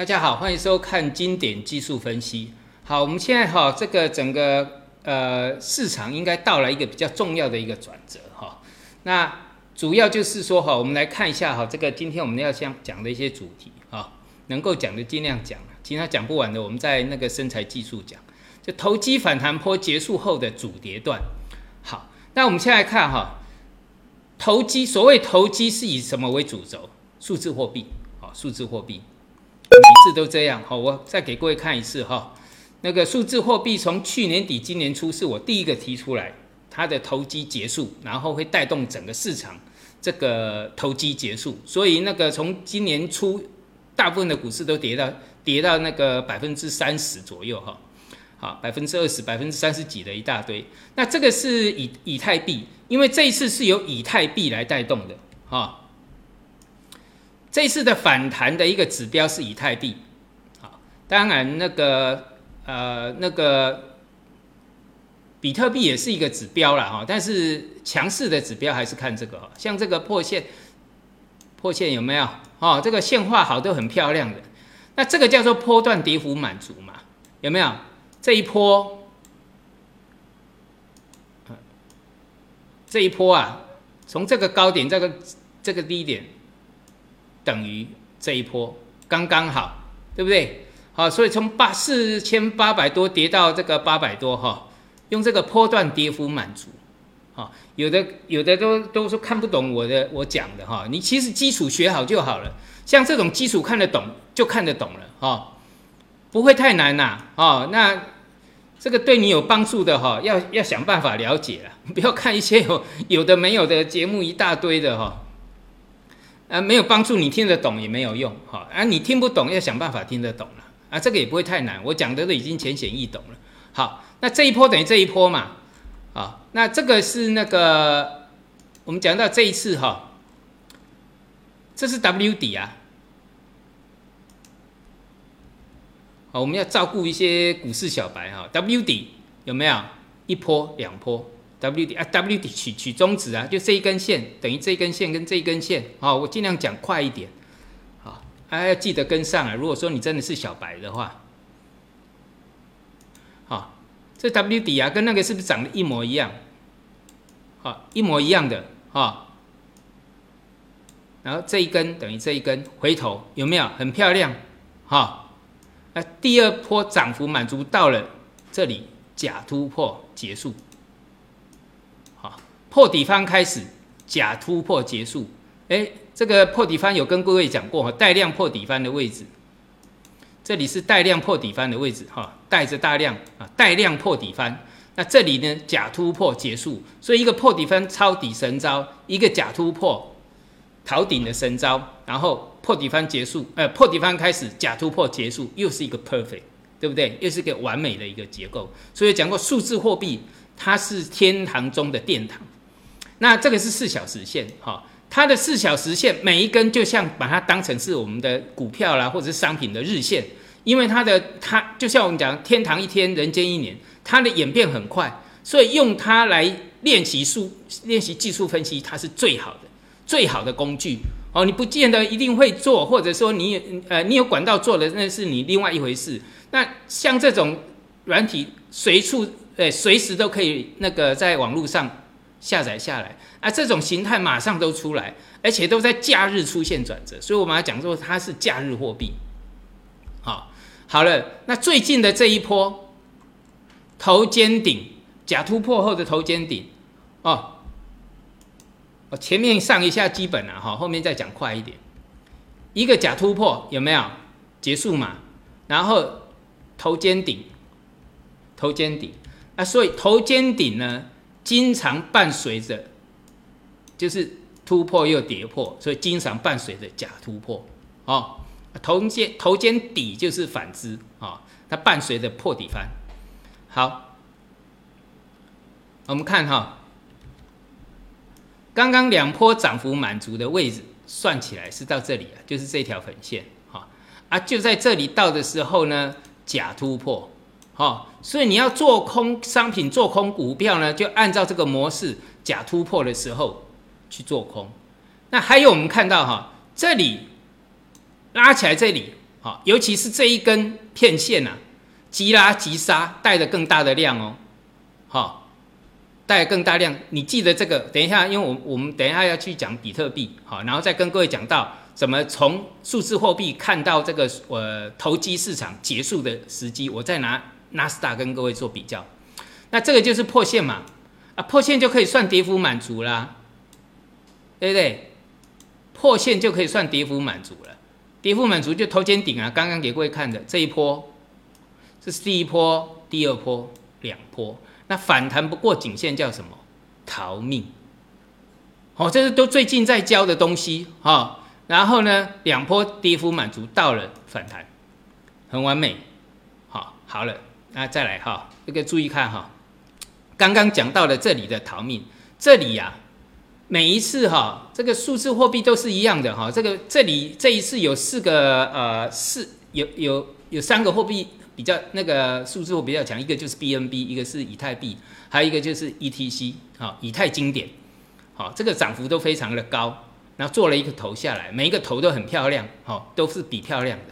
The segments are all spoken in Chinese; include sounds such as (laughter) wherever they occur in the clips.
大家好，欢迎收看经典技术分析。好，我们现在哈这个整个呃市场应该到了一个比较重要的一个转折哈。那主要就是说哈，我们来看一下哈这个今天我们要讲讲的一些主题哈，能够讲的尽量讲，其他讲不完的我们在那个身材技术讲。就投机反弹坡结束后的主跌段。好，那我们现在看哈，投机所谓投机是以什么为主轴？数字货币，好，数字货币。每次都这样，好，我再给各位看一次哈。那个数字货币从去年底今年初是我第一个提出来，它的投机结束，然后会带动整个市场这个投机结束。所以那个从今年初，大部分的股市都跌到跌到那个百分之三十左右哈，好，百分之二十、百分之三十几的一大堆。那这个是以以太币，因为这一次是由以太币来带动的哈。这次的反弹的一个指标是以太币，好，当然那个呃那个比特币也是一个指标了哈，但是强势的指标还是看这个哈，像这个破线破线有没有？哦，这个线画好都很漂亮的，那这个叫做波段跌幅满足嘛？有没有？这一波，这一波啊，从这个高点这个这个低点。等于这一波刚刚好，对不对？好，所以从八四千八百多跌到这个八百多哈，用这个波段跌幅满足，哈，有的有的都都说看不懂我的我讲的哈，你其实基础学好就好了，像这种基础看得懂就看得懂了哈，不会太难呐，哦，那这个对你有帮助的哈，要要想办法了解了，(laughs) 不要看一些有有的没有的节目一大堆的哈。啊，没有帮助，你听得懂也没有用，哈啊，你听不懂要想办法听得懂了，啊，这个也不会太难，我讲的都已经浅显易懂了。好，那这一波等于这一波嘛，啊，那这个是那个我们讲到这一次哈，这是 W 底啊，好，我们要照顾一些股市小白哈，W 底有没有一波两波？W 底啊，W 底取取中值啊，就这一根线等于这一根线跟这一根线，好，我尽量讲快一点，好，还要记得跟上啊。如果说你真的是小白的话，好，这 W 底啊，跟那个是不是长得一模一样？好，一模一样的哈。然后这一根等于这一根，回头有没有很漂亮？哈，那第二波涨幅满足到了这里，假突破结束。破底方开始，假突破结束。哎，这个破底方有跟各位讲过哈，带量破底方的位置，这里是带量破底方的位置哈，带着大量啊，带量破底方。那这里呢，假突破结束，所以一个破底方抄底神招，一个假突破逃顶的神招，然后破底方结束，呃，破底方开始，假突破结束，又是一个 perfect，对不对？又是一个完美的一个结构。所以讲过数字货币，它是天堂中的殿堂。那这个是四小时线，哈，它的四小时线每一根就像把它当成是我们的股票啦，或者是商品的日线，因为它的它就像我们讲天堂一天，人间一年，它的演变很快，所以用它来练习数练习技术分析，它是最好的最好的工具哦。你不见得一定会做，或者说你呃你有管道做的那是你另外一回事。那像这种软体随处呃随时都可以那个在网络上。下载下来啊，这种形态马上都出来，而且都在假日出现转折，所以我们要讲说它是假日货币。好，好了，那最近的这一波头肩顶假突破后的头肩顶哦，我前面上一下基本了哈，后面再讲快一点。一个假突破有没有结束嘛？然后头肩顶，头肩顶啊，所以头肩顶呢？经常伴随着，就是突破又跌破，所以经常伴随着假突破哦。头肩头肩底就是反之啊，它伴随着破底翻。好，我们看哈，刚刚两波涨幅满足的位置算起来是到这里啊，就是这条粉线哈啊，就在这里到的时候呢，假突破。哦，所以你要做空商品、做空股票呢，就按照这个模式，假突破的时候去做空。那还有我们看到哈，这里拉起来，这里好，尤其是这一根片线呐，急拉急杀，带着更大的量哦，好，带更大量。你记得这个？等一下，因为我我们等一下要去讲比特币，好，然后再跟各位讲到怎么从数字货币看到这个呃投机市场结束的时机，我再拿纳斯达跟各位做比较。那这个就是破线嘛，啊，破线就可以算跌幅满足啦，对不对？破线就可以算跌幅满足了。跌幅满足就头肩顶啊，刚刚给各位看的这一波，这是第一波、第二波、两波。那反弹不过颈线叫什么？逃命。哦，这是都最近在教的东西哈。然后呢，两波跌幅满足到了反弹，很完美。好，好了，那再来哈，这个注意看哈。刚刚讲到了这里的逃命，这里呀。每一次哈，这个数字货币都是一样的哈。这个这里这一次有四个呃四有有有三个货币比较那个数字货比较强，一个就是 BNB，一个是以太币，还有一个就是 ETC 哈，以太经典。好，这个涨幅都非常的高，然后做了一个头下来，每一个头都很漂亮，好，都是比漂亮的。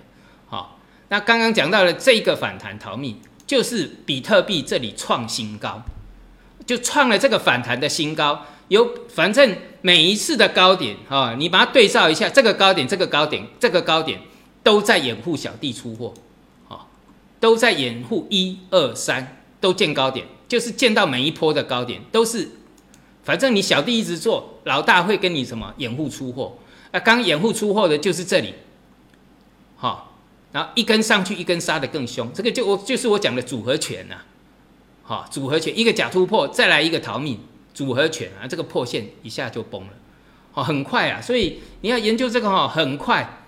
好，那刚刚讲到了这个反弹逃命，就是比特币这里创新高，就创了这个反弹的新高。有，反正每一次的高点，哈，你把它对照一下，这个高点、这个高点、这个高点，都在掩护小弟出货，啊，都在掩护一二三都见高点，就是见到每一波的高点都是，反正你小弟一直做，老大会跟你什么掩护出货，啊，刚掩护出货的就是这里，好，然后一根上去，一根杀的更凶，这个就我就是我讲的组合拳呐，好，组合拳，一个假突破，再来一个逃命。组合拳啊，这个破线一下就崩了，哦，很快啊，所以你要研究这个哈，很快，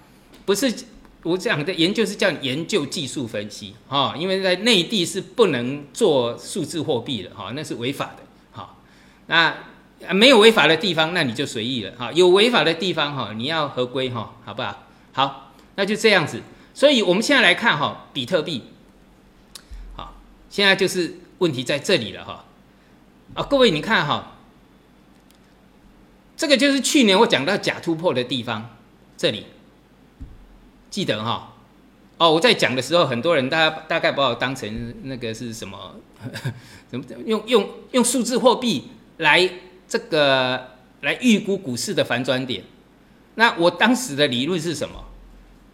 不是我讲的研究是叫研究技术分析哈，因为在内地是不能做数字货币的哈，那是违法的哈，那没有违法的地方，那你就随意了哈，有违法的地方哈，你要合规哈，好不好？好，那就这样子，所以我们现在来看哈，比特币，好，现在就是问题在这里了哈。啊，各位，你看哈，这个就是去年我讲到假突破的地方，这里记得哈。哦，我在讲的时候，很多人大家大概把我当成那个是什么？(laughs) 怎么用用用数字货币来这个来预估股市的反转点？那我当时的理论是什么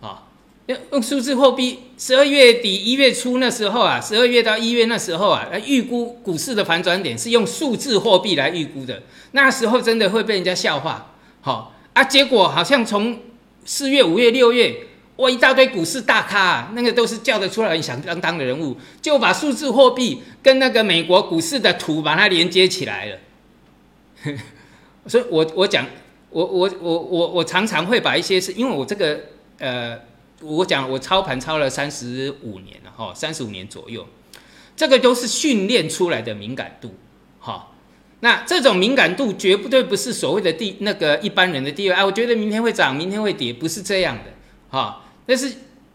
啊？用数字货币，十二月底一月初那时候啊，十二月到一月那时候啊，来预估股市的反转点是用数字货币来预估的。那时候真的会被人家笑话，好啊，结果好像从四月、五月、六月，哇，一大堆股市大咖，啊，那个都是叫得出来响当当的人物，就把数字货币跟那个美国股市的图把它连接起来了。(laughs) 所以我我讲，我我我我我常常会把一些是因为我这个呃。我讲我操盘操了三十五年了哈，三十五年左右，这个都是训练出来的敏感度哈。那这种敏感度绝不对不是所谓的地那个一般人的地位啊。我觉得明天会涨，明天会跌，不是这样的哈。那是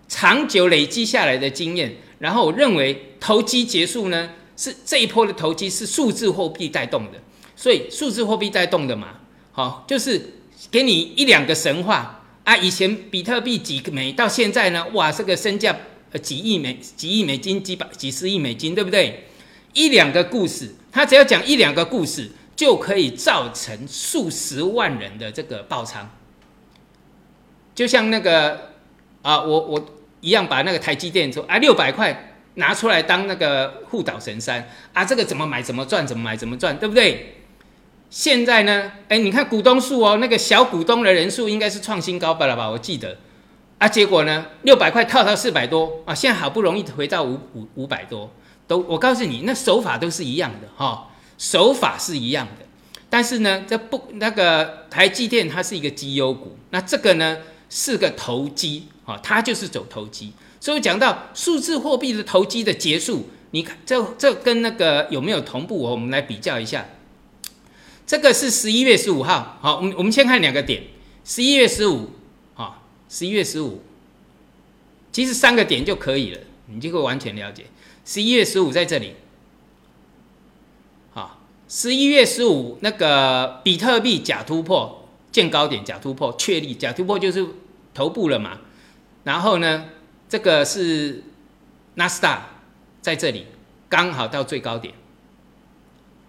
长久累积下来的经验。然后我认为投机结束呢，是这一波的投机是数字货币带动的，所以数字货币带动的嘛，好，就是给你一两个神话。啊，以前比特币几个美，到现在呢，哇，这个身价几亿美几亿美金，几百几十亿美金，对不对？一两个故事，他只要讲一两个故事，就可以造成数十万人的这个爆仓。就像那个啊，我我一样把那个台积电说啊六百块拿出来当那个护岛神山啊，这个怎么买怎么赚，怎么买怎么赚，对不对？现在呢？哎，你看股东数哦，那个小股东的人数应该是创新高吧了吧？我记得啊，结果呢，六百块套到四百多啊，现在好不容易回到五五五百多，都我告诉你，那手法都是一样的哈，手法是一样的。但是呢，这不那个台积电它是一个绩优股，那这个呢是个投机啊，它就是走投机。所以讲到数字货币的投机的结束，你看这这跟那个有没有同步？我们来比较一下。这个是十一月十五号，好，我们我们先看两个点，十一月十五，啊，十一月十五，其实三个点就可以了，你就会完全了解。十一月十五在这里，啊，十一月十五那个比特币假突破见高点，假突破确立，假突破就是头部了嘛，然后呢这个是纳斯达在这里刚好到最高点，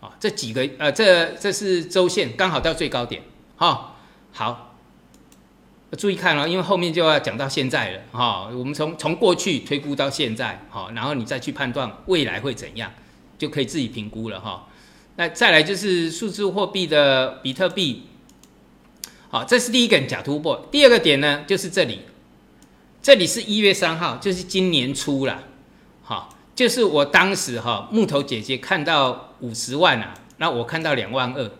啊，这几个呃，这这是周线刚好到最高点，哈，好，注意看了，因为后面就要讲到现在了，哈，我们从从过去推估到现在，好，然后你再去判断未来会怎样，就可以自己评估了，哈。那再来就是数字货币的比特币，好，这是第一个假突破。第二个点呢，就是这里，这里是一月三号，就是今年初了，好，就是我当时哈木头姐姐看到五十万啊，那我看到两万二，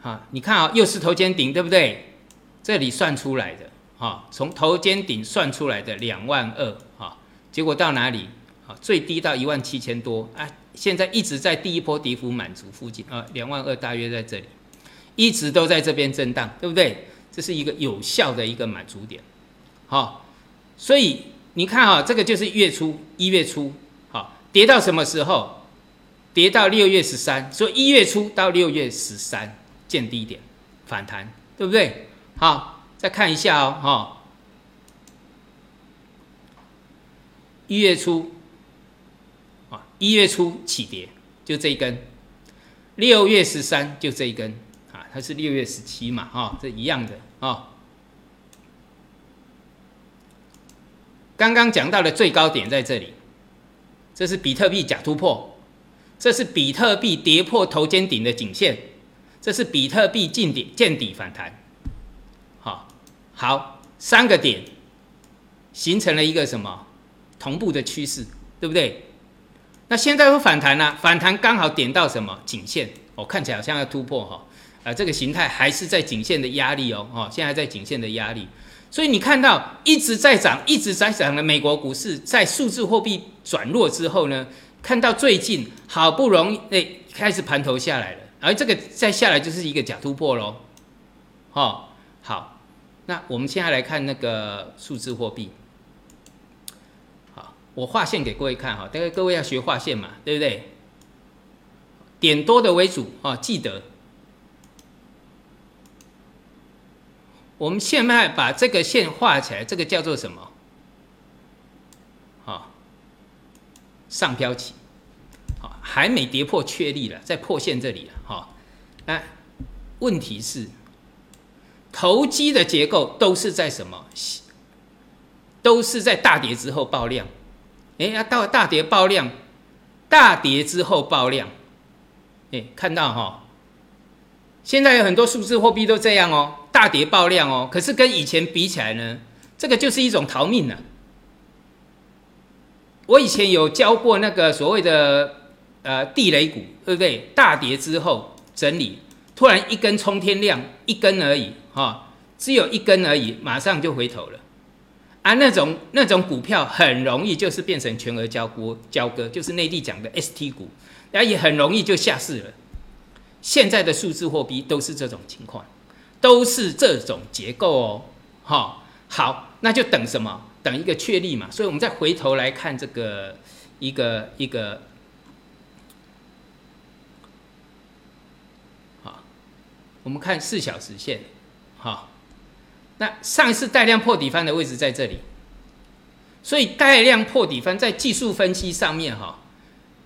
哈，你看啊，又是头肩顶，对不对？这里算出来的，哈，从头肩顶算出来的两万二，哈，结果到哪里？啊，最低到一万七千多，啊。现在一直在第一波跌幅满足附近啊，两万二大约在这里，一直都在这边震荡，对不对？这是一个有效的一个满足点，好，所以你看啊，这个就是月初一月初，好，跌到什么时候？跌到六月十三，所以一月初到六月十三见低点反弹，对不对？好，再看一下哦，哈，一月初啊。一月初起跌，就这一根；六月十三就这一根，啊，它是六月十七嘛，哈，这一样的啊。刚刚讲到的最高点在这里，这是比特币假突破，这是比特币跌破头肩顶的颈线，这是比特币见底见底反弹，好，好，三个点形成了一个什么同步的趋势，对不对？那现在会反弹呢？反弹刚好点到什么颈线？哦，看起来好像要突破哈。啊，这个形态还是在颈线的压力哦。哦，现在在颈线的压力，所以你看到一直在涨、一直在涨的美国股市，在数字货币转弱之后呢，看到最近好不容易哎开始盘头下来了，而这个再下来就是一个假突破喽。哦，好，那我们现在来看那个数字货币。好我画线给各位看哈，大概各位要学画线嘛，对不对？点多的为主啊，记得。我们现在把这个线画起来，这个叫做什么？上飘起，好，还没跌破确立了，在破线这里了，哈。那问题是，投机的结构都是在什么？都是在大跌之后爆量。哎，要到大跌爆量，大跌之后爆量，哎，看到哈，现在有很多数字货币都这样哦，大跌爆量哦，可是跟以前比起来呢，这个就是一种逃命了。我以前有教过那个所谓的呃地雷股，对不对？大跌之后整理，突然一根冲天量，一根而已哈，只有一根而已，马上就回头了。啊，那种那种股票很容易就是变成全额交割，交割就是内地讲的 ST 股，然后也很容易就下市了。现在的数字货币都是这种情况，都是这种结构哦。哈，好，那就等什么？等一个确立嘛。所以我们再回头来看这个一个一个，好，我们看四小时线，好。那上一次带量破底翻的位置在这里，所以带量破底翻在技术分析上面哈，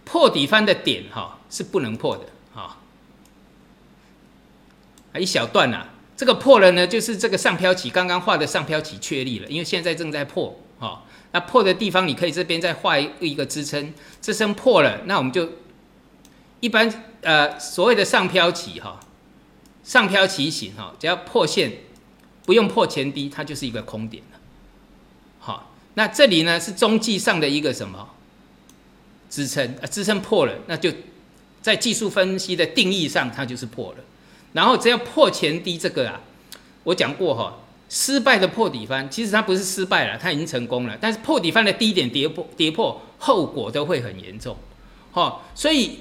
破底翻的点哈是不能破的哈，啊一小段呐，这个破了呢，就是这个上飘起刚刚画的上飘起确立了，因为现在正在破哈，那破的地方你可以这边再画一个支撑，支撑破了，那我们就一般呃所谓的上飘起哈，上飘起型哈，只要破线。不用破前低，它就是一个空点了。好，那这里呢是中继上的一个什么支撑啊？支撑破了，那就在技术分析的定义上，它就是破了。然后只要破前低这个啊，我讲过哈，失败的破底翻，其实它不是失败了，它已经成功了。但是破底翻的低点跌破，跌破后果都会很严重。好，所以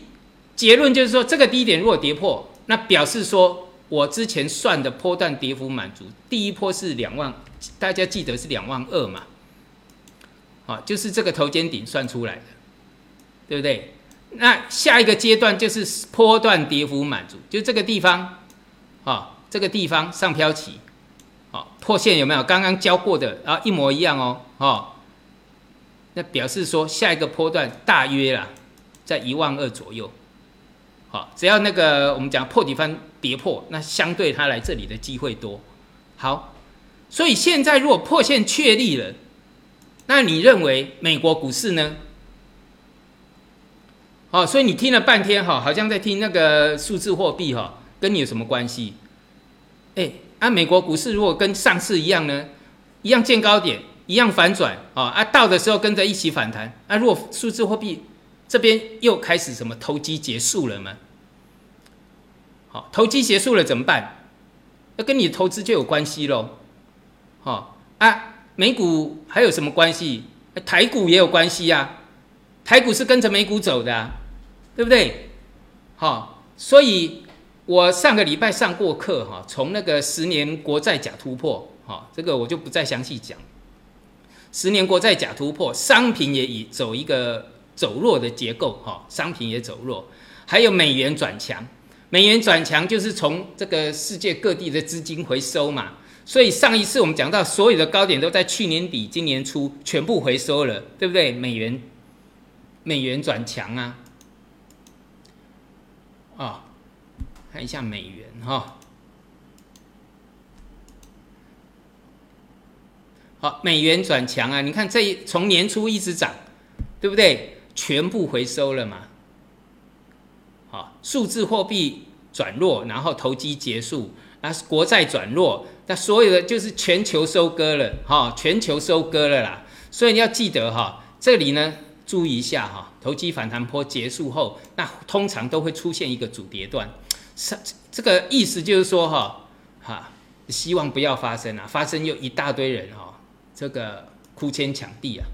结论就是说，这个低点如果跌破，那表示说。我之前算的波段跌幅满足，第一波是两万，大家记得是两万二嘛？啊，就是这个头肩顶算出来的，对不对？那下一个阶段就是波段跌幅满足，就这个地方，啊，这个地方上飘起，啊，破线有没有？刚刚教过的啊，一模一样哦，哦，那表示说下一个波段大约啦，在一万二左右。好，只要那个我们讲破底翻跌破，那相对它来这里的机会多。好，所以现在如果破线确立了，那你认为美国股市呢？哦，所以你听了半天哈，好像在听那个数字货币哈，跟你有什么关系？哎，啊，美国股市如果跟上次一样呢，一样见高点，一样反转啊，啊，到的时候跟着一起反弹，啊，如果数字货币这边又开始什么投机结束了吗？好，投机结束了怎么办？那跟你投资就有关系喽。好啊，美股还有什么关系？台股也有关系呀。台股是跟着美股走的，对不对？好，所以我上个礼拜上过课哈，从那个十年国债假突破，哈，这个我就不再详细讲。十年国债假突破，商品也已走一个走弱的结构，哈，商品也走弱，还有美元转强，美元转强就是从这个世界各地的资金回收嘛，所以上一次我们讲到所有的高点都在去年底、今年初全部回收了，对不对？美元。美元转强啊！啊，看一下美元哈。好，美元转强啊！你看这一从年初一直涨，对不对？全部回收了嘛。好，数字货币转弱，然后投机结束，那国债转弱，那所有的就是全球收割了哈，全球收割了啦。所以你要记得哈，这里呢。注意一下哈，投机反弹波结束后，那通常都会出现一个主跌段，是这个意思就是说哈，哈，希望不要发生啊，发生又一大堆人哈，这个哭天抢地啊，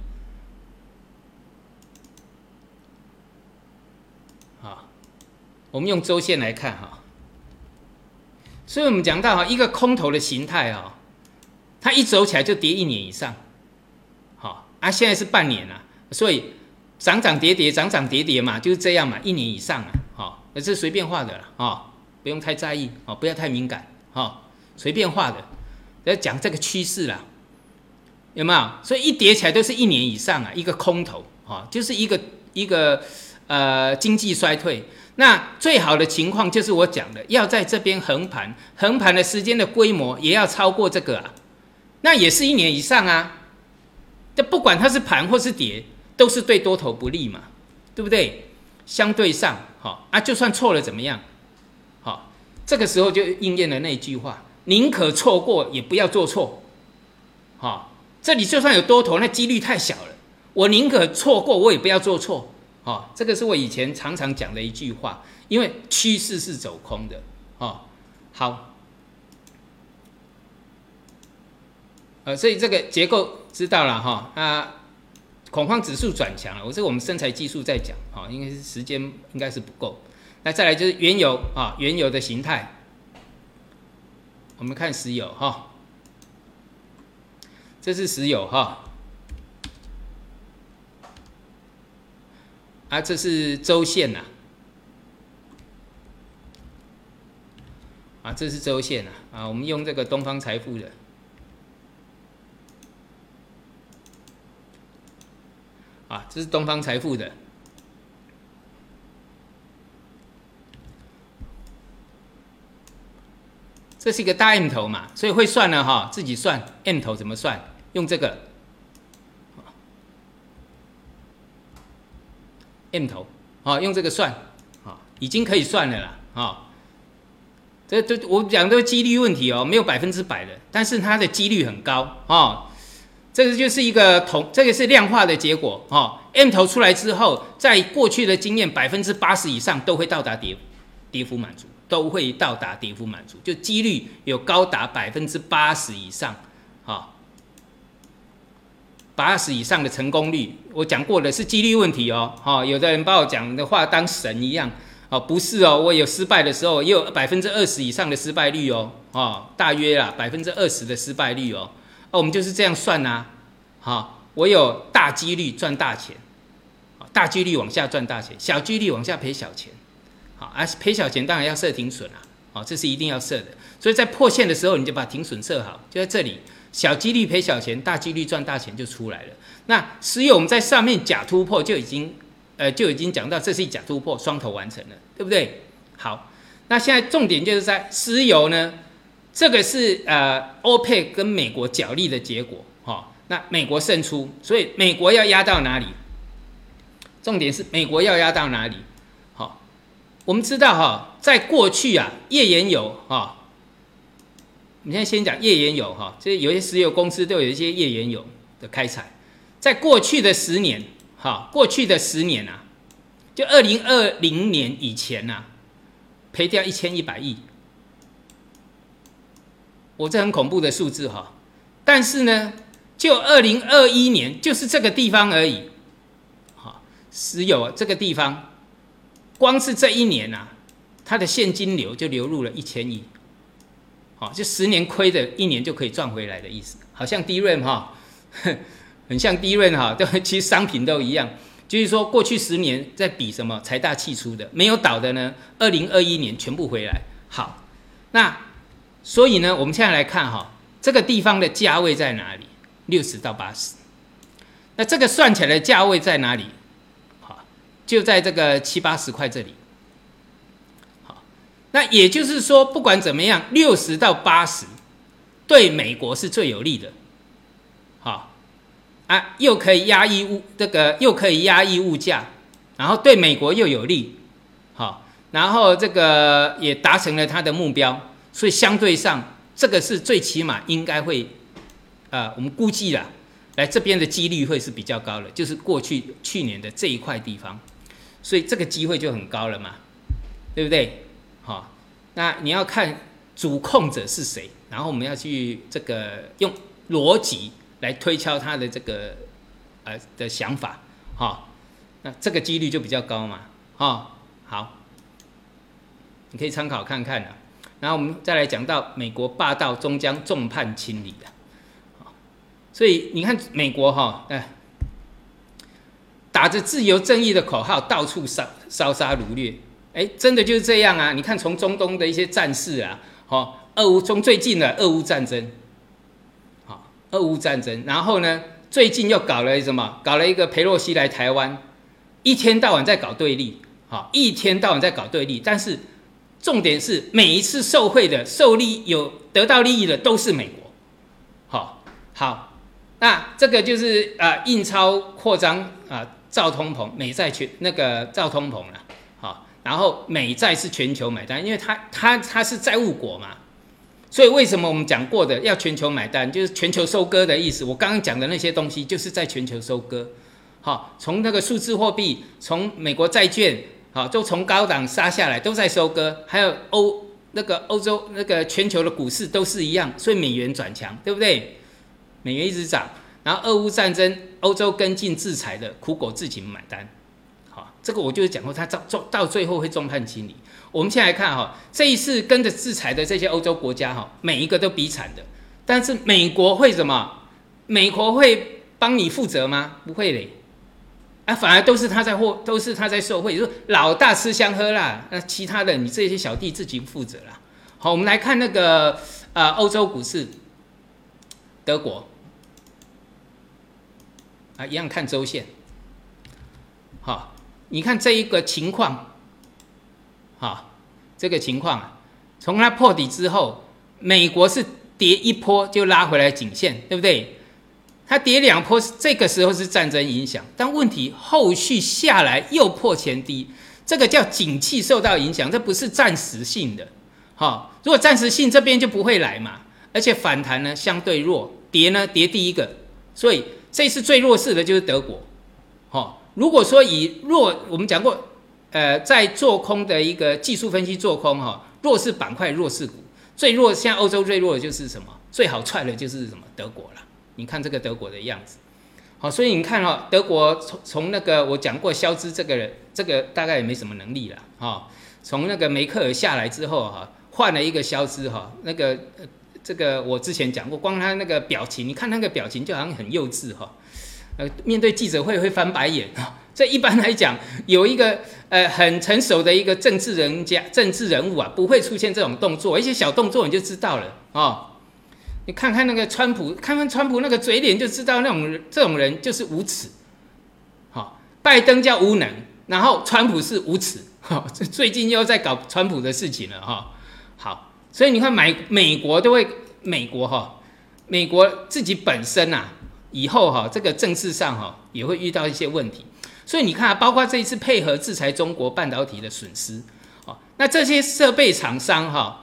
好，我们用周线来看哈，所以我们讲到哈，一个空头的形态啊，它一走起来就跌一年以上，好啊，现在是半年了，所以。涨涨跌跌，涨涨跌跌嘛，就是这样嘛，一年以上啊，哈，那是随便画的了，哈，不用太在意，哦，不要太敏感，哈，随便画的，要讲这个趋势啦，有没有？所以一叠起来都是一年以上啊，一个空头，哈，就是一个一个呃经济衰退，那最好的情况就是我讲的，要在这边横盘，横盘的时间的规模也要超过这个啊，那也是一年以上啊，这不管它是盘或是跌。都是对多头不利嘛，对不对？相对上，好啊，就算错了怎么样？这个时候就应验了那句话：宁可错过，也不要做错。好，这里就算有多头，那几率太小了，我宁可错过，我也不要做错。好，这个是我以前常常讲的一句话，因为趋势是走空的。哦，好，呃，所以这个结构知道了哈，啊。恐慌指数转强了，我这我们身材技术在讲，哈，应该是时间应该是不够。那再来就是原油啊，原油的形态，我们看石油哈，这是石油哈，啊，这是周线呐，啊，这是周线呐，啊，我们用这个东方财富的。啊，这是东方财富的，这是一个大 M 头嘛，所以会算了哈，自己算 M 头怎么算？用这个 M 头，啊，用这个算，啊，已经可以算了啦，啊，这这我讲的几率问题哦，没有百分之百的，但是它的几率很高，啊。这个就是一个同，这个是量化的结果哦。M 头出来之后，在过去的经验，百分之八十以上都会到达跌跌幅满足，都会到达跌幅满足，就几率有高达百分之八十以上，哈，八十以上的成功率，我讲过的是几率问题哦，哈，有的人把我讲的话当神一样，哦，不是哦，我有失败的时候，也有百分之二十以上的失败率哦，哦，大约啦，百分之二十的失败率哦。我们就是这样算呐，好，我有大几率赚大钱，大几率往下赚大钱，小几率往下赔小钱，好，而赔小钱当然要设停损啊，好，这是一定要设的，所以在破线的时候你就把停损设好，就在这里小几率赔小钱，大几率赚大钱就出来了。那石油我们在上面假突破就已经，呃，就已经讲到这是一假突破，双头完成了，对不对？好，那现在重点就是在石油呢，这个是呃欧佩跟美国角力的结果，哈，那美国胜出，所以美国要压到哪里？重点是美国要压到哪里？我们知道哈，在过去啊，页岩油哈。你现在先讲页岩油哈，这有些石油公司都有一些页岩油的开采，在过去的十年哈，过去的十年啊，就二零二零年以前呐，赔掉一千一百亿，我这很恐怖的数字哈，但是呢，就二零二一年，就是这个地方而已，好，石油这个地方，光是这一年呐，它的现金流就流入了一千亿。好，就十年亏的，一年就可以赚回来的意思，好像低润哈，(laughs) 很像低润哈，(laughs) 都其实商品都一样，就是说过去十年在比什么财大气粗的，没有倒的呢，二零二一年全部回来。好，那所以呢，我们现在来看哈，这个地方的价位在哪里？六十到八十，那这个算起来价位在哪里？就在这个七八十块这里。好那也就是说，不管怎么样，六十到八十，对美国是最有利的，好啊，又可以压抑物这个，又可以压抑物价，然后对美国又有利，好，然后这个也达成了他的目标，所以相对上，这个是最起码应该会，呃，我们估计啦，来这边的几率会是比较高的，就是过去去年的这一块地方，所以这个机会就很高了嘛，对不对？好，那你要看主控者是谁，然后我们要去这个用逻辑来推敲他的这个呃的想法，好，那这个几率就比较高嘛，哈，好，你可以参考看看啊。然后我们再来讲到美国霸道终将众叛亲离的，所以你看美国哈，哎，打着自由正义的口号，到处烧烧杀掳掠。哎，真的就是这样啊！你看，从中东的一些战事啊，好，俄乌从最近的俄乌战争，好，俄乌战争，然后呢，最近又搞了什么？搞了一个佩洛西来台湾，一天到晚在搞对立，好，一天到晚在搞对立。但是重点是，每一次受贿的、受利有得到利益的都是美国，好，好，那这个就是啊，印钞扩张，造通膨，美债全那个造通膨了。然后美债是全球买单，因为它它它是债务国嘛，所以为什么我们讲过的要全球买单，就是全球收割的意思。我刚刚讲的那些东西，就是在全球收割。好，从那个数字货币，从美国债券，好，都从高档杀下来，都在收割。还有欧那个欧洲那个全球的股市都是一样，所以美元转强，对不对？美元一直涨，然后俄乌战争，欧洲跟进制裁的苦果自己买单。好这个我就是讲过，他到到到最后会众叛亲离。我们先来看哈，这一次跟着制裁的这些欧洲国家哈，每一个都比惨的。但是美国会什么？美国会帮你负责吗？不会嘞，啊，反而都是他在获，都是他在受贿。就说老大吃香喝辣，那其他的你这些小弟自己负责了。好，我们来看那个呃欧洲股市，德国啊，一样看周线，好。你看这一个情况，好，这个情况啊，从它破底之后，美国是跌一波就拉回来颈线，对不对？它跌两波，这个时候是战争影响，但问题后续下来又破前低，这个叫景气受到影响，这不是暂时性的，好，如果暂时性这边就不会来嘛，而且反弹呢相对弱，跌呢跌第一个，所以这次最弱势的就是德国，好。如果说以弱，我们讲过，呃，在做空的一个技术分析做空哈，弱势板块、弱势股最弱，现在欧洲最弱的就是什么？最好踹的就是什么？德国了。你看这个德国的样子，好，所以你看哈，德国从从那个我讲过肖兹这个人，这个大概也没什么能力了哈。从那个梅克尔下来之后哈，换了一个肖兹哈，那个这个我之前讲过，光他那个表情，你看那个表情就好像很幼稚哈。呃，面对记者会会翻白眼啊！这一般来讲，有一个呃很成熟的一个政治人家、政治人物啊，不会出现这种动作，一些小动作你就知道了啊。你看看那个川普，看看川普那个嘴脸就知道那种这种人就是无耻。好，拜登叫无能，然后川普是无耻。哈，这最近又在搞川普的事情了哈。所以你看美美国都会美国哈，美国自己本身呐，以后哈这个政治上哈也会遇到一些问题。所以你看，包括这一次配合制裁中国半导体的损失，哦，那这些设备厂商哈。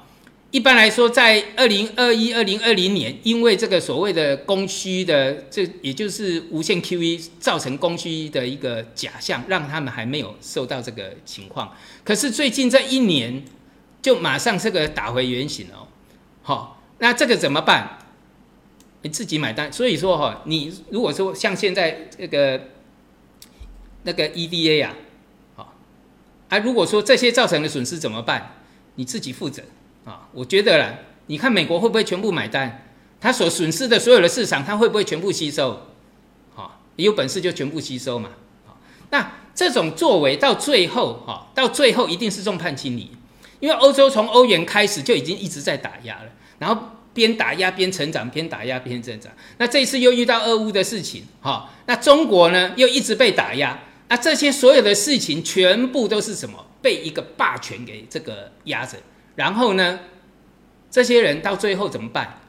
一般来说，在二零二一、二零二零年，因为这个所谓的供需的，这也就是无限 QE 造成供需的一个假象，让他们还没有受到这个情况。可是最近这一年，就马上这个打回原形了。好，那这个怎么办？你自己买单。所以说哈，你如果说像现在这个那个 EDA 呀，好，啊，如果说这些造成的损失怎么办？你自己负责。啊，我觉得啦，你看美国会不会全部买单？他所损失的所有的市场，他会不会全部吸收？好，有本事就全部吸收嘛。好，那这种作为到最后，哈，到最后一定是众叛亲离，因为欧洲从欧元开始就已经一直在打压了，然后边打压边成长，边打压边成长。那这一次又遇到俄乌的事情，哈，那中国呢又一直被打压，那这些所有的事情全部都是什么？被一个霸权给这个压着。然后呢，这些人到最后怎么办？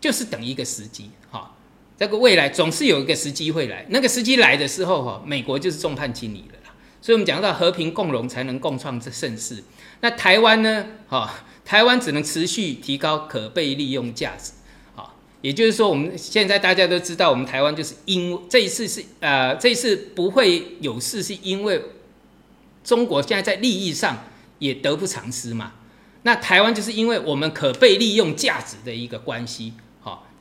就是等一个时机，哈，这个未来总是有一个时机会来。那个时机来的时候，哈，美国就是众叛亲离了。所以，我们讲到和平共荣才能共创这盛世。那台湾呢，哈，台湾只能持续提高可被利用价值，啊，也就是说，我们现在大家都知道，我们台湾就是因这一次是呃，这一次不会有事，是因为中国现在在利益上。也得不偿失嘛。那台湾就是因为我们可被利用价值的一个关系，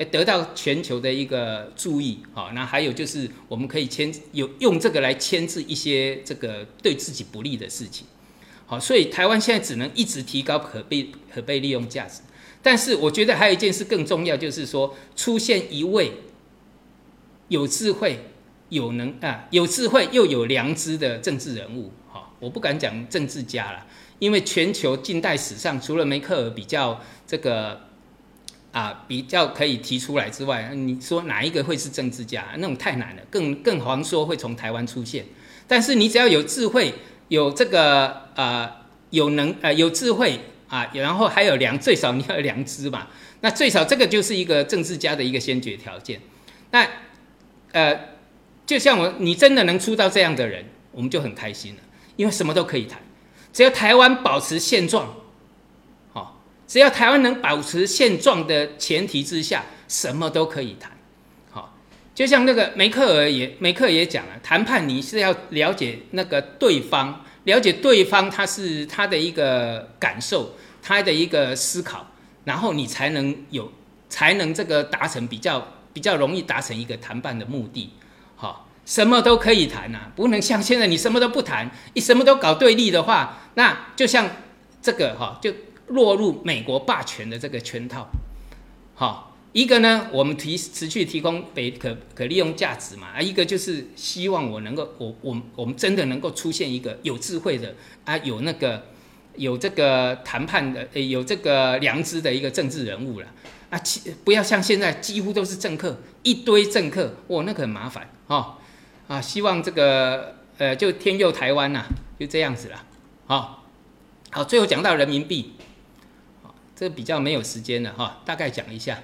得到全球的一个注意，好，那还有就是我们可以牵有用这个来牵制一些这个对自己不利的事情，好，所以台湾现在只能一直提高可被可被利用价值。但是我觉得还有一件事更重要，就是说出现一位有智慧、有能啊有智慧又有良知的政治人物，好，我不敢讲政治家了。因为全球近代史上，除了梅克尔比较这个啊比较可以提出来之外，你说哪一个会是政治家？那种太难了，更更遑说会从台湾出现。但是你只要有智慧，有这个啊有能呃有智慧啊，然后还有良，最少你要有良知嘛。那最少这个就是一个政治家的一个先决条件。那呃，就像我，你真的能出到这样的人，我们就很开心了，因为什么都可以谈。只要台湾保持现状，只要台湾能保持现状的前提之下，什么都可以谈，好，就像那个梅克尔也梅克也讲了，谈判你是要了解那个对方，了解对方他是他的一个感受，他的一个思考，然后你才能有才能这个达成比较比较容易达成一个谈判的目的，好。什么都可以谈呐，不能像现在你什么都不谈，你什么都搞对立的话，那就像这个哈，就落入美国霸权的这个圈套。好，一个呢，我们提持续提供北可可利用价值嘛，啊，一个就是希望我能够，我我我们真的能够出现一个有智慧的啊，有那个有这个谈判的，有这个良知的一个政治人物了啊，其不要像现在几乎都是政客，一堆政客，哇，那个很麻烦哦。啊，希望这个呃，就天佑台湾呐，就这样子了。好，好，最后讲到人民币，这比较没有时间了哈，大概讲一下。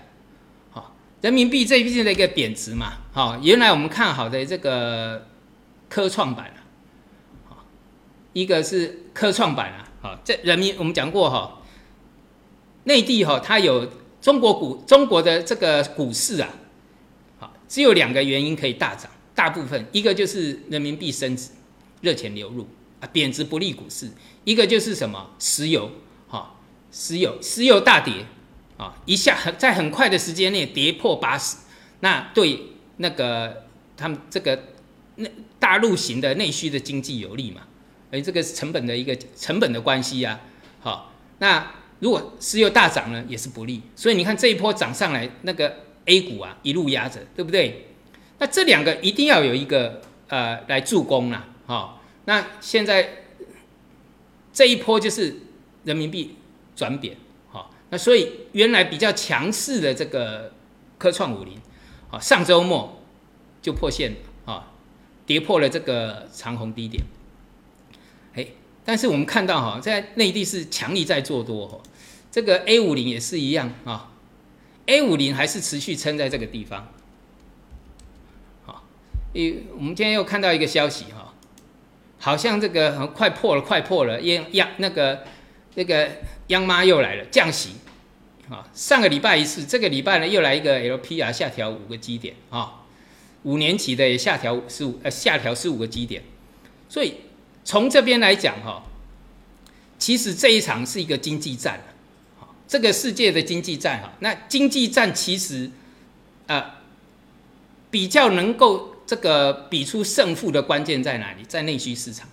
好，人民币这边的一个贬值嘛，好，原来我们看好的这个科创板啊，一个是科创板啊，好，这人民我们讲过哈，内地哈，它有中国股中国的这个股市啊，好，只有两个原因可以大涨。大部分一个就是人民币升值，热钱流入啊，贬值不利股市；一个就是什么石油，石油石油大跌啊，一下很在很快的时间内跌破八十，那对那个他们这个内大陆型的内需的经济有利嘛？哎，这个是成本的一个成本的关系呀，好，那如果石油大涨呢，也是不利，所以你看这一波涨上来，那个 A 股啊一路压着，对不对？那这两个一定要有一个呃来助攻啦，好，那现在这一波就是人民币转贬，好，那所以原来比较强势的这个科创五零，啊，上周末就破线啊，跌破了这个长虹低点。哎，但是我们看到哈，在内地是强力在做多，哈这个 A 五零也是一样啊，A 五零还是持续撑在这个地方。好，一我们今天又看到一个消息哈，好像这个快破了，快破了，央央那个这个。央妈又来了，降息，啊，上个礼拜一次，这个礼拜呢又来一个 LPR 下调五个基点啊，五年期的也下调十五呃下调十五个基点，所以从这边来讲哈，其实这一场是一个经济战，好，这个世界的经济战哈，那经济战其实呃比较能够这个比出胜负的关键在哪里？在内需市场。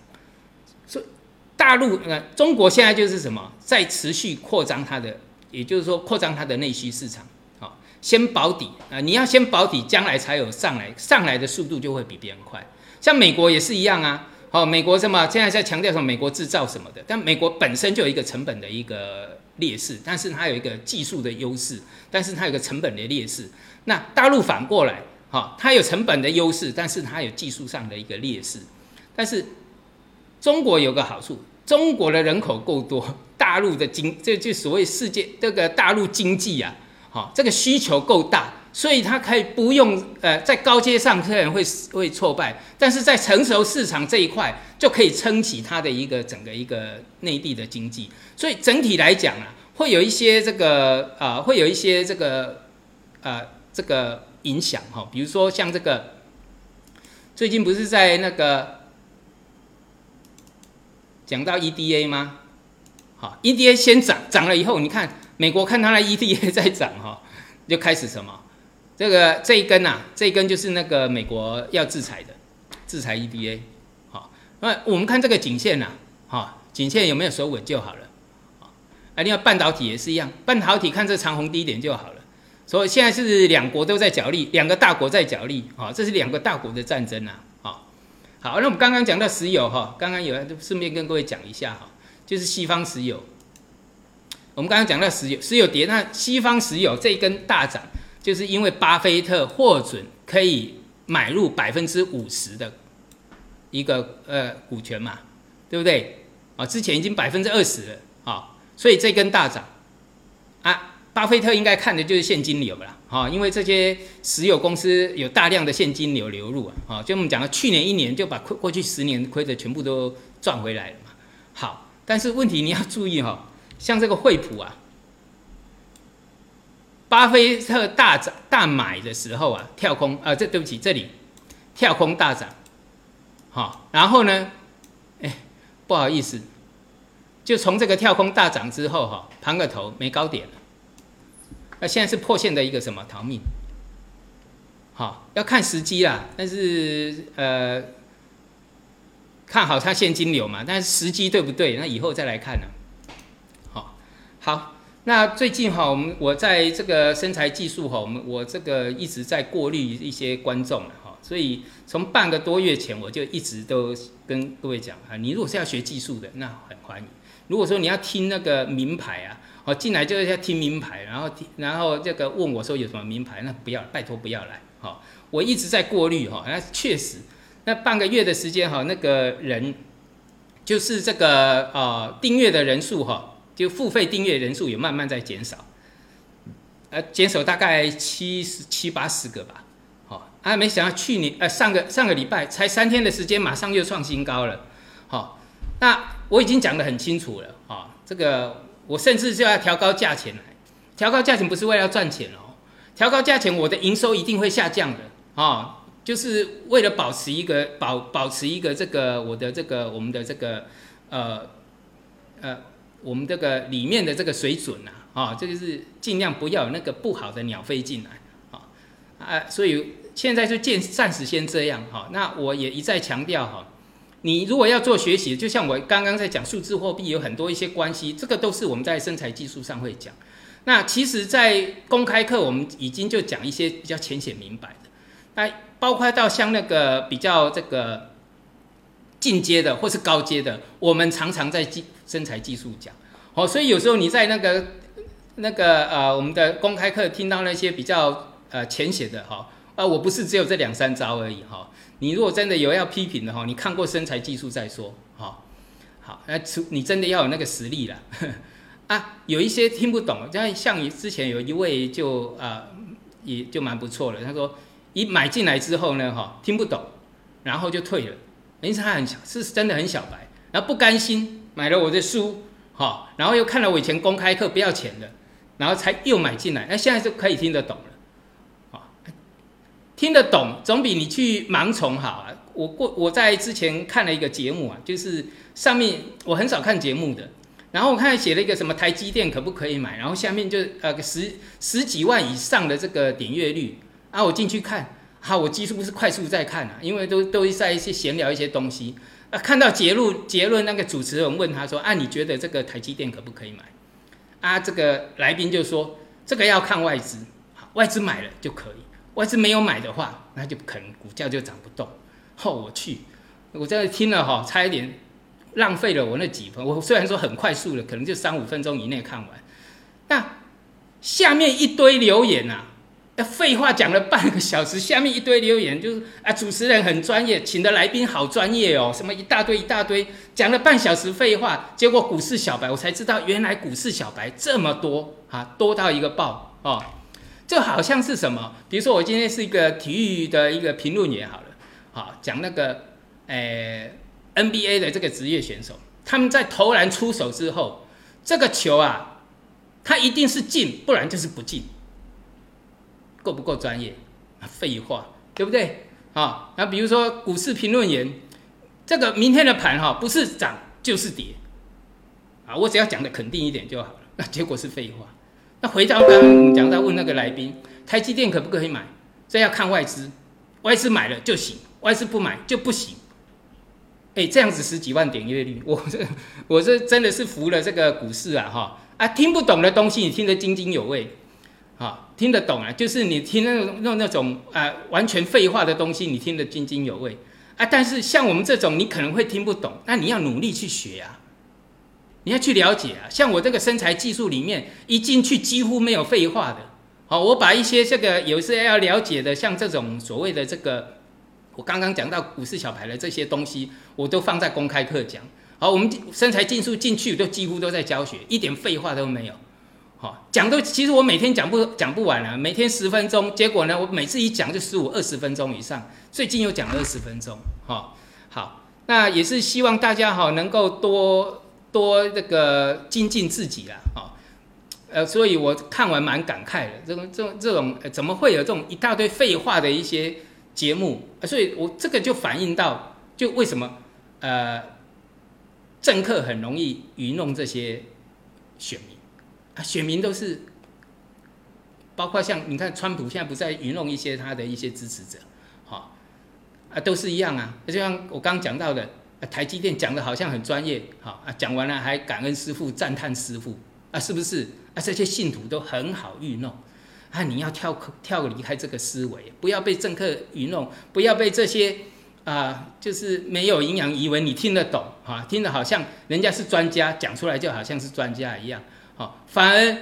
大陆呃，中国现在就是什么，在持续扩张它的，也就是说扩张它的内需市场，好，先保底啊，你要先保底，将来才有上来，上来的速度就会比别人快。像美国也是一样啊，好，美国什么现在在强调什么美国制造什么的，但美国本身就有一个成本的一个劣势，但是它有一个技术的优势，但是它有一个成本的劣势。那大陆反过来，好，它有成本的优势，但是它有技术上的一个劣势，但是。中国有个好处，中国的人口够多，大陆的经这就所谓世界这个大陆经济啊，好，这个需求够大，所以它可以不用呃在高阶上可能会会挫败，但是在成熟市场这一块就可以撑起它的一个整个一个内地的经济，所以整体来讲啊，会有一些这个啊会有一些这个呃这个影响哈，比如说像这个最近不是在那个。讲到 EDA 吗？好，EDA 先涨，涨了以后，你看美国看它的 EDA (laughs) 在涨哈，就开始什么？这个这一根呐，这一根就是那个美国要制裁的，制裁 EDA。好，那我们看这个颈线呐，哈，颈线有没有守稳就好了。啊，另外半导体也是一样，半导体看这长红低点就好了。所以现在是两国都在角力，两个大国在角力，啊，这是两个大国的战争呐。好，那我们刚刚讲到石油哈，刚刚有顺便跟各位讲一下哈，就是西方石油。我们刚刚讲到石油，石油跌，那西方石油这一根大涨，就是因为巴菲特获准可以买入百分之五十的一个呃股权嘛，对不对？啊，之前已经百分之二十了啊，所以这根大涨啊。巴菲特应该看的就是现金流了，啊，因为这些石油公司有大量的现金流流入啊，哈，就我们讲了，去年一年就把亏过去十年亏的全部都赚回来了嘛。好，但是问题你要注意哈，像这个惠普啊，巴菲特大涨大买的时候啊，跳空啊，这对不起，这里跳空大涨，好，然后呢，哎，不好意思，就从这个跳空大涨之后哈，盘个头没高点了。那现在是破线的一个什么逃命？好，要看时机啦。但是呃，看好它现金流嘛。但是时机对不对？那以后再来看呢。好，好。那最近哈，我们我在这个身材技术哈，我们我这个一直在过滤一些观众了哈。所以从半个多月前我就一直都跟各位讲啊，你如果是要学技术的，那很欢迎。如果说你要听那个名牌啊。哦，进来就是要听名牌，然后听，然后这个问我说有什么名牌，那不要，拜托不要来。好，我一直在过滤哈，那确实，那半个月的时间哈，那个人就是这个呃订阅的人数哈，就付费订阅人数也慢慢在减少，呃，减少大概七十七八十个吧。好，啊，没想到去年呃上个上个礼拜才三天的时间，马上又创新高了。好，那我已经讲得很清楚了啊，这个。我甚至就要调高价钱来，调高价钱不是为了赚钱哦，调高价钱我的营收一定会下降的。啊，就是为了保持一个保保持一个这个我的这个我们的这个呃呃我们这个里面的这个水准呐啊，这个是尽量不要有那个不好的鸟飞进来。啊啊，所以现在就暂暂时先这样。哈，那我也一再强调哈。你如果要做学习，就像我刚刚在讲数字货币，有很多一些关系，这个都是我们在生财技术上会讲。那其实，在公开课我们已经就讲一些比较浅显明白的，那包括到像那个比较这个进阶的或是高阶的，我们常常在技生财技术讲。哦，所以有时候你在那个那个呃我们的公开课听到那些比较呃浅显的哈啊，我不是只有这两三招而已哈。你如果真的有要批评的哈，你看过身材技术再说哈。好，那出你真的要有那个实力了 (laughs) 啊。有一些听不懂，像像之前有一位就啊也就蛮不错的，他说一买进来之后呢哈听不懂，然后就退了，因为他很小，是真的很小白，然后不甘心买了我的书哈，然后又看了我以前公开课不要钱的。然后才又买进来，那现在就可以听得懂了，听得懂总比你去盲从好。啊。我过我在之前看了一个节目啊，就是上面我很少看节目的，然后我看写了一个什么台积电可不可以买，然后下面就呃十十几万以上的这个点阅率啊，我进去看，好，我几乎是快速在看啊，因为都都在一些闲聊一些东西。啊，看到结论结论那个主持人问他说啊，你觉得这个台积电可不可以买？啊，这个来宾就说这个要看外资，外资买了就可以，外资没有买的话，那就可能股价就涨不动。哦，我去，我在听了哈，差一点浪费了我那几分。我虽然说很快速的，可能就三五分钟以内看完，那下面一堆留言呐。废话讲了半个小时，下面一堆留言就是啊，主持人很专业，请的来宾好专业哦，什么一大堆一大堆，讲了半小时废话，结果股市小白我才知道，原来股市小白这么多啊，多到一个爆哦，就好像是什么，比如说我今天是一个体育的一个评论员好了，好讲那个诶 NBA 的这个职业选手，他们在投篮出手之后，这个球啊，他一定是进，不然就是不进。够不够专业？废话，对不对？啊，那比如说股市评论员，这个明天的盘哈，不是涨就是跌，啊，我只要讲的肯定一点就好了。那结果是废话。那回到刚刚我们讲到问那个来宾，台积电可不可以买？这要看外资，外资买了就行，外资不买就不行。哎，这样子十几万点阅率，我这我这真的是服了这个股市啊！哈啊，听不懂的东西你听得津津有味。好，听得懂啊，就是你听那种那那种啊完全废话的东西，你听得津津有味啊。但是像我们这种，你可能会听不懂，那你要努力去学啊，你要去了解啊。像我这个身材技术里面，一进去几乎没有废话的。好，我把一些这个有些要了解的，像这种所谓的这个，我刚刚讲到股市小牌的这些东西，我都放在公开课讲。好，我们身材技术进去都几乎都在教学，一点废话都没有。好讲都，其实我每天讲不讲不完啊，每天十分钟，结果呢，我每次一讲就十五二十分钟以上，最近又讲了二十分钟，哈，好，那也是希望大家哈能够多多这个精进自己啦，哦，呃，所以我看完蛮感慨的，这种这种这种怎么会有这种一大堆废话的一些节目，所以我这个就反映到，就为什么呃政客很容易愚弄这些选民。啊，选民都是，包括像你看，川普现在不在愚弄一些他的一些支持者，哈，啊，都是一样啊。就像我刚讲到的，台积电讲的好像很专业，哈啊，讲完了还感恩师傅、赞叹师傅，啊，是不是？啊，这些信徒都很好愚弄，啊，你要跳跳离开这个思维，不要被政客愚弄，不要被这些啊，就是没有营养，以为你听得懂，哈，听得好像人家是专家，讲出来就好像是专家一样。好，反而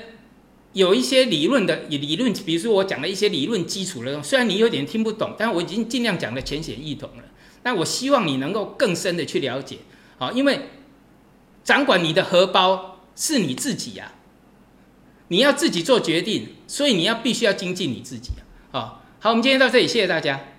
有一些理论的理论，比如说我讲了一些理论基础的东西，虽然你有点听不懂，但我已经尽量讲的浅显易懂了。那我希望你能够更深的去了解，好，因为掌管你的荷包是你自己呀，你要自己做决定，所以你要必须要精进你自己啊。好，我们今天到这里，谢谢大家。